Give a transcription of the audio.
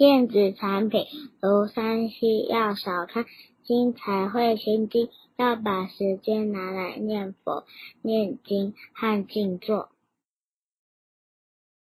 电子产品，如山西要少看，经才会心经，要把时间拿来念佛念经和静坐。